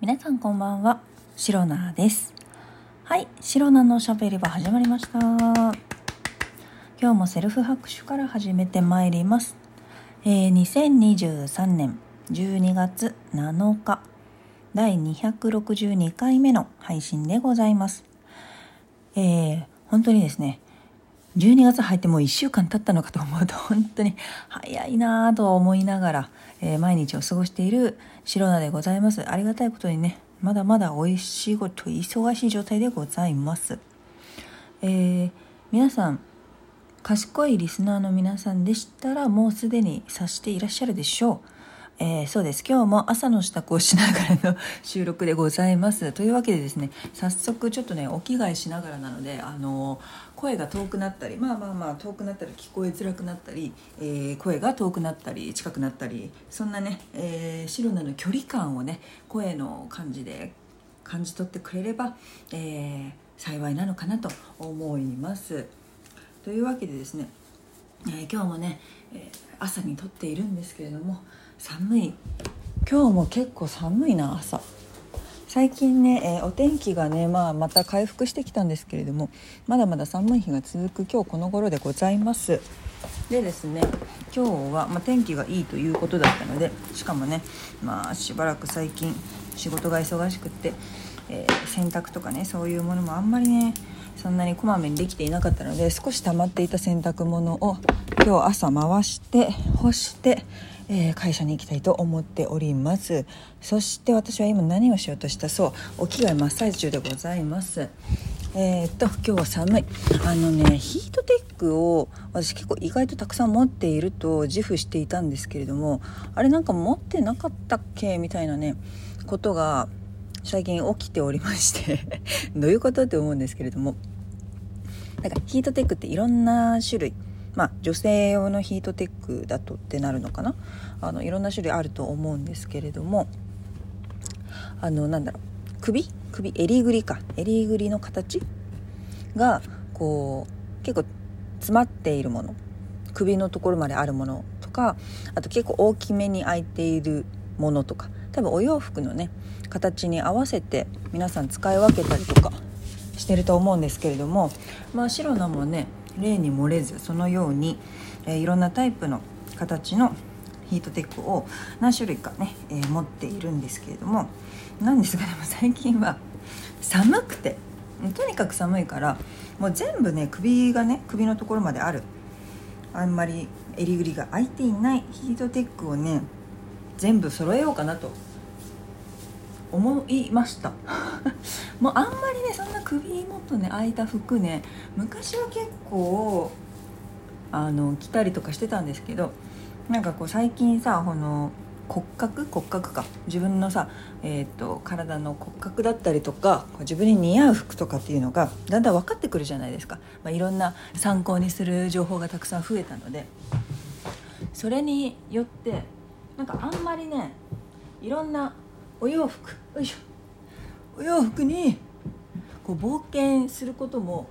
皆さんこんばんは、シロナです。はい、シロナのおしゃべりは始まりました。今日もセルフ拍手から始めてまいります。えー、2023年12月7日、第262回目の配信でございます。えー、本当にですね、12月入ってもう1週間経ったのかと思うと 本当に早いなぁと思いながら、えー毎日を過ごしている白菜でございます。ありがたいことにね、まだまだおいしいこと忙しい状態でございます。えー皆さん、賢いリスナーの皆さんでしたらもうすでに察していらっしゃるでしょう。えーそうです今日も朝の支度をしながらの収録でございますというわけでですね早速ちょっとねお着替えしながらなのであの声が遠くなったりまあまあまあ遠くなったり聞こえづらくなったり、えー声が遠くなったり近くなったりそんなね、えー、白菜の距離感をね声の感じで感じ取ってくれれば、えー幸いなのかなと思います。というわけでですねえー今日もね、えー朝に撮っているんですけれども寒い。今日も結構寒いな朝。最近ね、えーお天気がね、まあ、また回復してきたんですけれどもまだまだ寒い日が続く。今日この頃でございます。でですね今日は、まあ、天気がいいということだったのでしかもね、まあ、しばらく最近仕事が忙しくって、えー洗濯とかねそういうものもあんまりねそんなにこまめにできていなかったので少し溜まっていた洗濯物を今日朝回して干して、えー会社に行きたいと思っております。そして私は今何をしようとしたそう。お着替え真っ最中でございます。えーっと今日は寒い。あのねヒートテックを私結構意外とたくさん持っていると自負していたんですけれどもあれなんか持ってなかったっけ？みたいなねことが最近起きておりまして。どういうこと？って思うんですけれども。なんかヒートテックっていろんな種類まあ女性用のヒートテックだとってなるのかな？あのいろんな種類あると思うんですけれどもあのなんだろう。首？首？襟ぐりか。襟ぐりの形がこう結構詰まっているもの。首のところまであるものとかあと結構大きめに開いているものとか。多分お洋服のね形に合わせて皆さん使い分けたりとかしてると思うんですけれどもまあ白菜もね例に漏れずそのように、えーいろんなタイプの形のヒートテックを何種類かね、えー持っているんですけれどもなんですがでも最近は。寒くて。とにかく寒いからもう全部ね首がね首のところまである。あんまり襟ぐりが開いていないヒートテックをね全部揃えようかなと。思いました。もうあんまりねそんな首元ね開いた服ね昔は結構あの着たりとかしてたんですけどなんかこう最近さこの骨格？骨格か。自分のさ、えー、と体の骨格だったりとか自分に似合う服とかっていうのがだんだん分かってくるじゃないですか、まあ、いろんな参考にする情報がたくさん増えたので。それによってなんかあんまりねいろんなお洋服。よいしょ。お洋服にこう冒険することも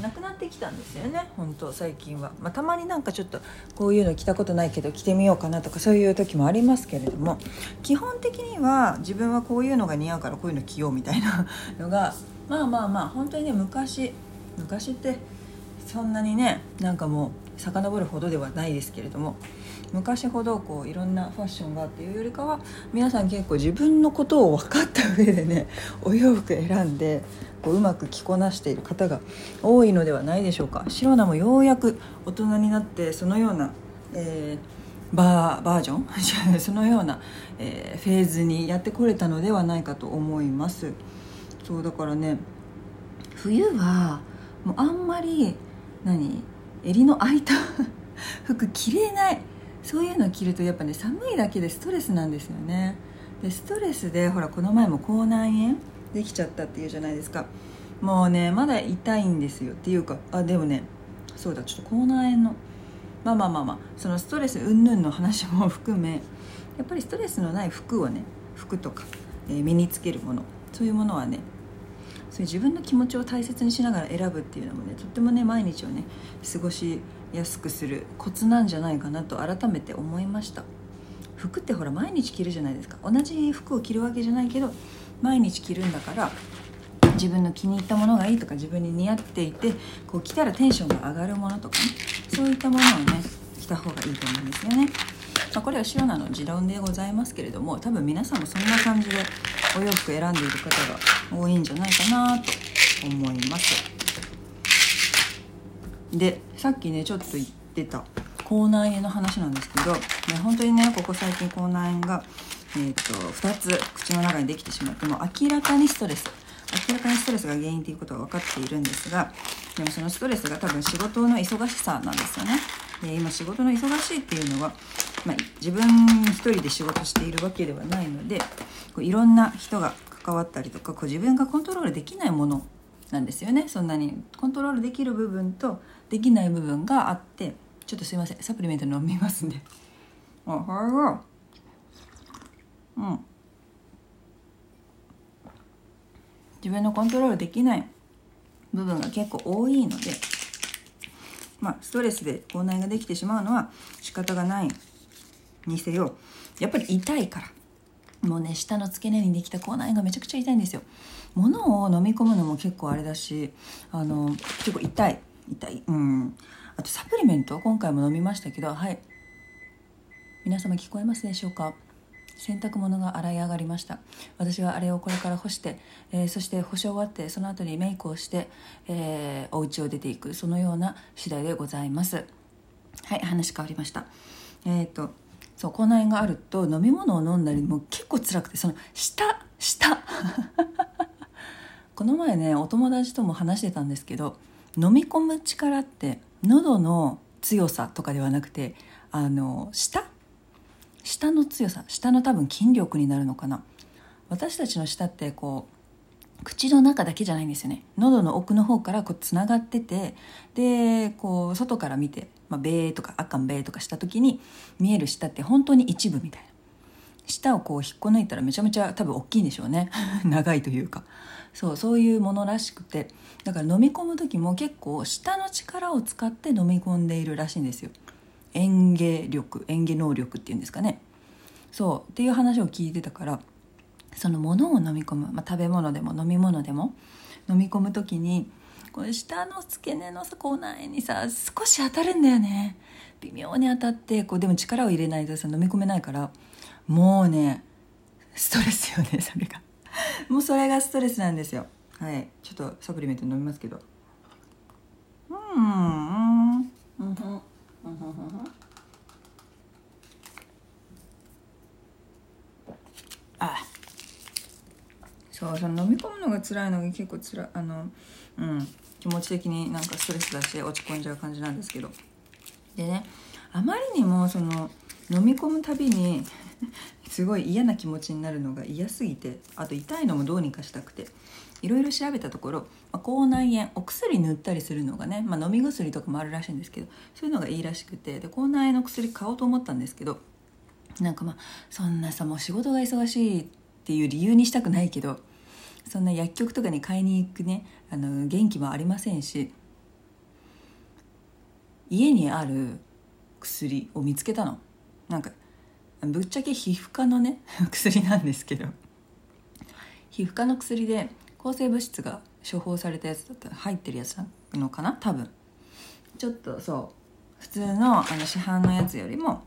なくなってきたんですよね。本当最近は、まあ、たまになんかちょっとこういうの着たことないけど着てみようかなとかそういう時もありますけれども基本的には自分はこういうのが似合うからこういうの着ようみたいな のがまあまあまあ本当にね昔昔ってそんなにねなんかもう遡るほどではないですけれども昔ほどこういろんなファッションがっていうよりかは皆さん結構自分のことを分かった上でね お洋服選んでこううまく着こなしている方が多いのではないでしょうか。白菜もようやく大人になってそのような、えーバーバージョン？そのような、えー フェーズにやってこれたのではないかと思います。そうだからね冬はもうあんまり何？襟の開いた 服着れないそういうの着るとやっぱね寒いだけでストレスなんですよね。でストレスでほらこの前も口内炎できちゃったっていうじゃないですか。もうねまだ痛いんですよっていうかあでもねそうだちょっと口内炎のまあまあまあまあそのストレス云々の話も含めやっぱりストレスのない服をね服とか、えー身につけるものそういうものはねそういう自分の気持ちを大切にしながら選ぶっていうのもねとってもね毎日をね過ごしやすくするコツなんじゃないかなと改めて思いました。服ってほら毎日着るじゃないですか。同じ服を着るわけじゃないけど毎日着るんだから自分の気に入ったものがいいとか自分に似合っていてこう着たらテンションが上がるものとかね。そういったものをね着た方がいいと思うんですよね。まあ、これはシロナの持論でございますけれども多分皆さんもそんな感じでお洋服選んでいる方が多いんじゃないかなと思います。でさっきねちょっと言ってた口内炎の話なんですけど、ね、本当にねここ最近口内炎が、えーと、2つ口の中にできてしまっても明らかにストレス。明らかにストレスが原因ということは分かっているんですがでもそのストレスが多分仕事の忙しさなんですよね。で今仕事の忙しいっていうのは、まあ、自分一人で仕事しているわけではないのでこういろんな人が関わったりとかこう自分がコントロールできないものなんですよね。そんなにコントロールできる部分とできない部分があってちょっとすいませんサプリメント飲みますねあはうん。自分のコントロールできない部分が結構多いのでまあストレスで口内ができてしまうのは仕方がないにせよやっぱり痛いから。もうね下の付け根にできた口内がめちゃくちゃ痛いんですよ。物を飲み込むのも結構あれだしあの結構痛い。痛い。うん。あとサプリメント今回も飲みましたけどはい。皆様聞こえますでしょうか？洗濯物が洗い上がりました。私はあれをこれから干して、えー、そして干し終わってその後にメイクをして、えー、お家を出ていくそのような次第でございます。はい話変わりました。えっ、ー、とそう口内炎があると飲み物を飲んだりも結構辛くてその下下 この前ねお友達とも話してたんですけど飲み込む力って喉の強さとかではなくてあの舌？舌の強さ。舌の多分筋力になるのかな。私たちの舌ってこう口の中だけじゃないんですよね。喉の奥の方からこうつながっててでこう外から見て、まあ、ベーとかあかんベーとかした時に見える舌って本当に一部みたいな。舌をこう引っこ抜いたらめちゃめちゃ多分大きいんでしょうね。長いというか。そうそういうものらしくて。だから飲み込む時も結構舌の力を使って飲み込んでいるらしいんですよ。嚥下力嚥下能力っていうんですかね。そうっていう話を聞いてたからそのものを飲み込む、まあ、食べ物でも飲み物でも飲み込む時にこの下の付け根のさ口内にさ少し当たるんだよね。微妙に当たってこうでも力を入れないとさ飲み込めないからもうねストレスよね それが。もうそれがストレスなんですよ。はい。ちょっとサプリメント飲みますけど。うん。うん。うん。うん。あ。そうその飲み込むのが辛いのが結構つらあのうん。気持ち的になんかストレスだし落ち込んじゃう感じなんですけど。でねあまりにもその飲み込むたびに すごい嫌な気持ちになるのが嫌すぎてあと痛いのもどうにかしたくていろいろ調べたところ、まあ、口内炎お薬塗ったりするのがね、まあ、飲み薬とかもあるらしいんですけどそういうのがいいらしくてで口内炎の薬買おうと思ったんですけどなんかまあそんなさもう仕事が忙しいっていう理由にしたくないけどそんな薬局とかに買いに行くねあの元気もありませんし家にある薬を見つけたの。なんかぶっちゃけ皮膚科のね 薬なんですけど。皮膚科の薬で抗生物質が処方されたやつだったら入ってるやつなのかな？多分。ちょっとそう。普通のあの市販のやつよりも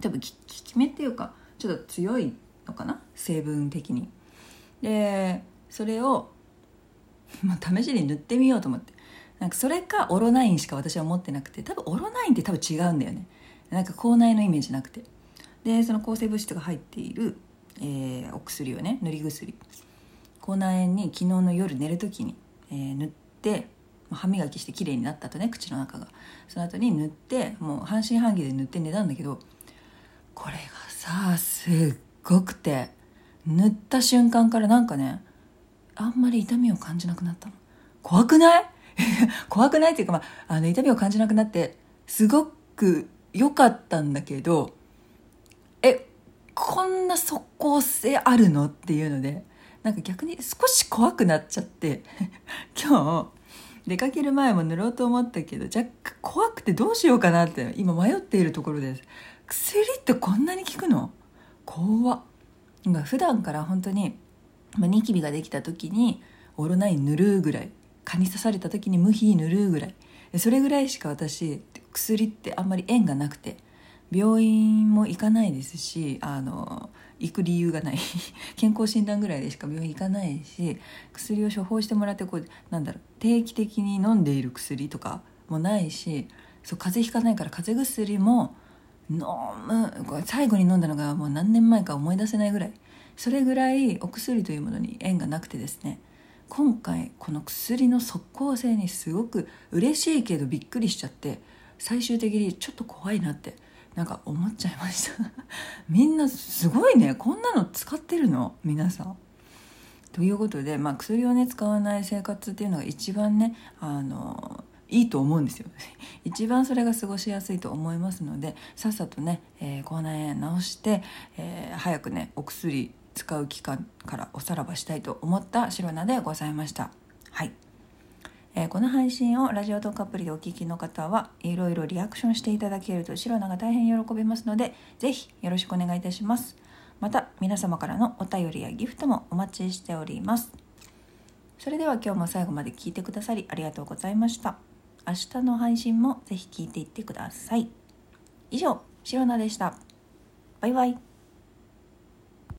多分効き目っていうかちょっと強いのかな？成分的に。でそれを、まあ、試しに塗ってみようと思って。なんかそれかオロナインしか私は持ってなくて。多分オロナインって多分違うんだよね。なんか口内のイメージなくて。でその抗生物質が入っている、えー、お薬をね塗り薬。口内炎に昨日の夜寝る時に、えー、塗って歯磨きして綺麗になったとね口の中が。その後に塗ってもう半信半疑で塗って寝たんだけどこれがさすっごくて塗った瞬間からなんかねあんまり痛みを感じなくなったの。怖くない？怖くないっていうか、まあ、あの痛みを感じなくなってすごく良かったんだけどこんな即効性あるの？っていうのでなんか逆に少し怖くなっちゃって 今日出かける前も塗ろうと思ったけど若干怖くてどうしようかなって今迷っているところです。薬ってこんなに効くの？怖っ。普段から本当に、まあ、ニキビができた時にオロナイン塗るぐらい蚊に刺された時に無比塗るぐらいそれぐらいしか私薬ってあんまり縁がなくて病院も行かないですしあの行く理由がない。健康診断ぐらいでしか病院行かないし薬を処方してもらってこうなんだろう定期的に飲んでいる薬とかもないしそう風邪ひかないから風邪薬も飲む最後に飲んだのがもう何年前か思い出せないぐらい。それぐらいお薬というものに縁がなくてですね。今回この薬の即効性にすごく嬉しいけどびっくりしちゃって最終的にちょっと怖いなってなんか思っちゃいました。みんなすごいね。こんなの使ってるの？皆さん。ということで、まあ、薬をね使わない生活っていうのが一番ねあのいいと思うんですよ。一番それが過ごしやすいと思いますのでさっさとね、えー、口内炎治して、えー、早くねお薬使う期間からおさらばしたいと思ったシロナでございました。はい、えー、この配信をラジオトークアプリでお聴きの方はいろいろリアクションしていただけるとシロナが大変喜びますので是非よろしくお願いいたします。また皆様からのお便りやギフトもお待ちしております。それでは今日も最後まで聞いてくださりありがとうございました。明日の配信もぜひ聞いていってください。以上シロナでした。バイバイ。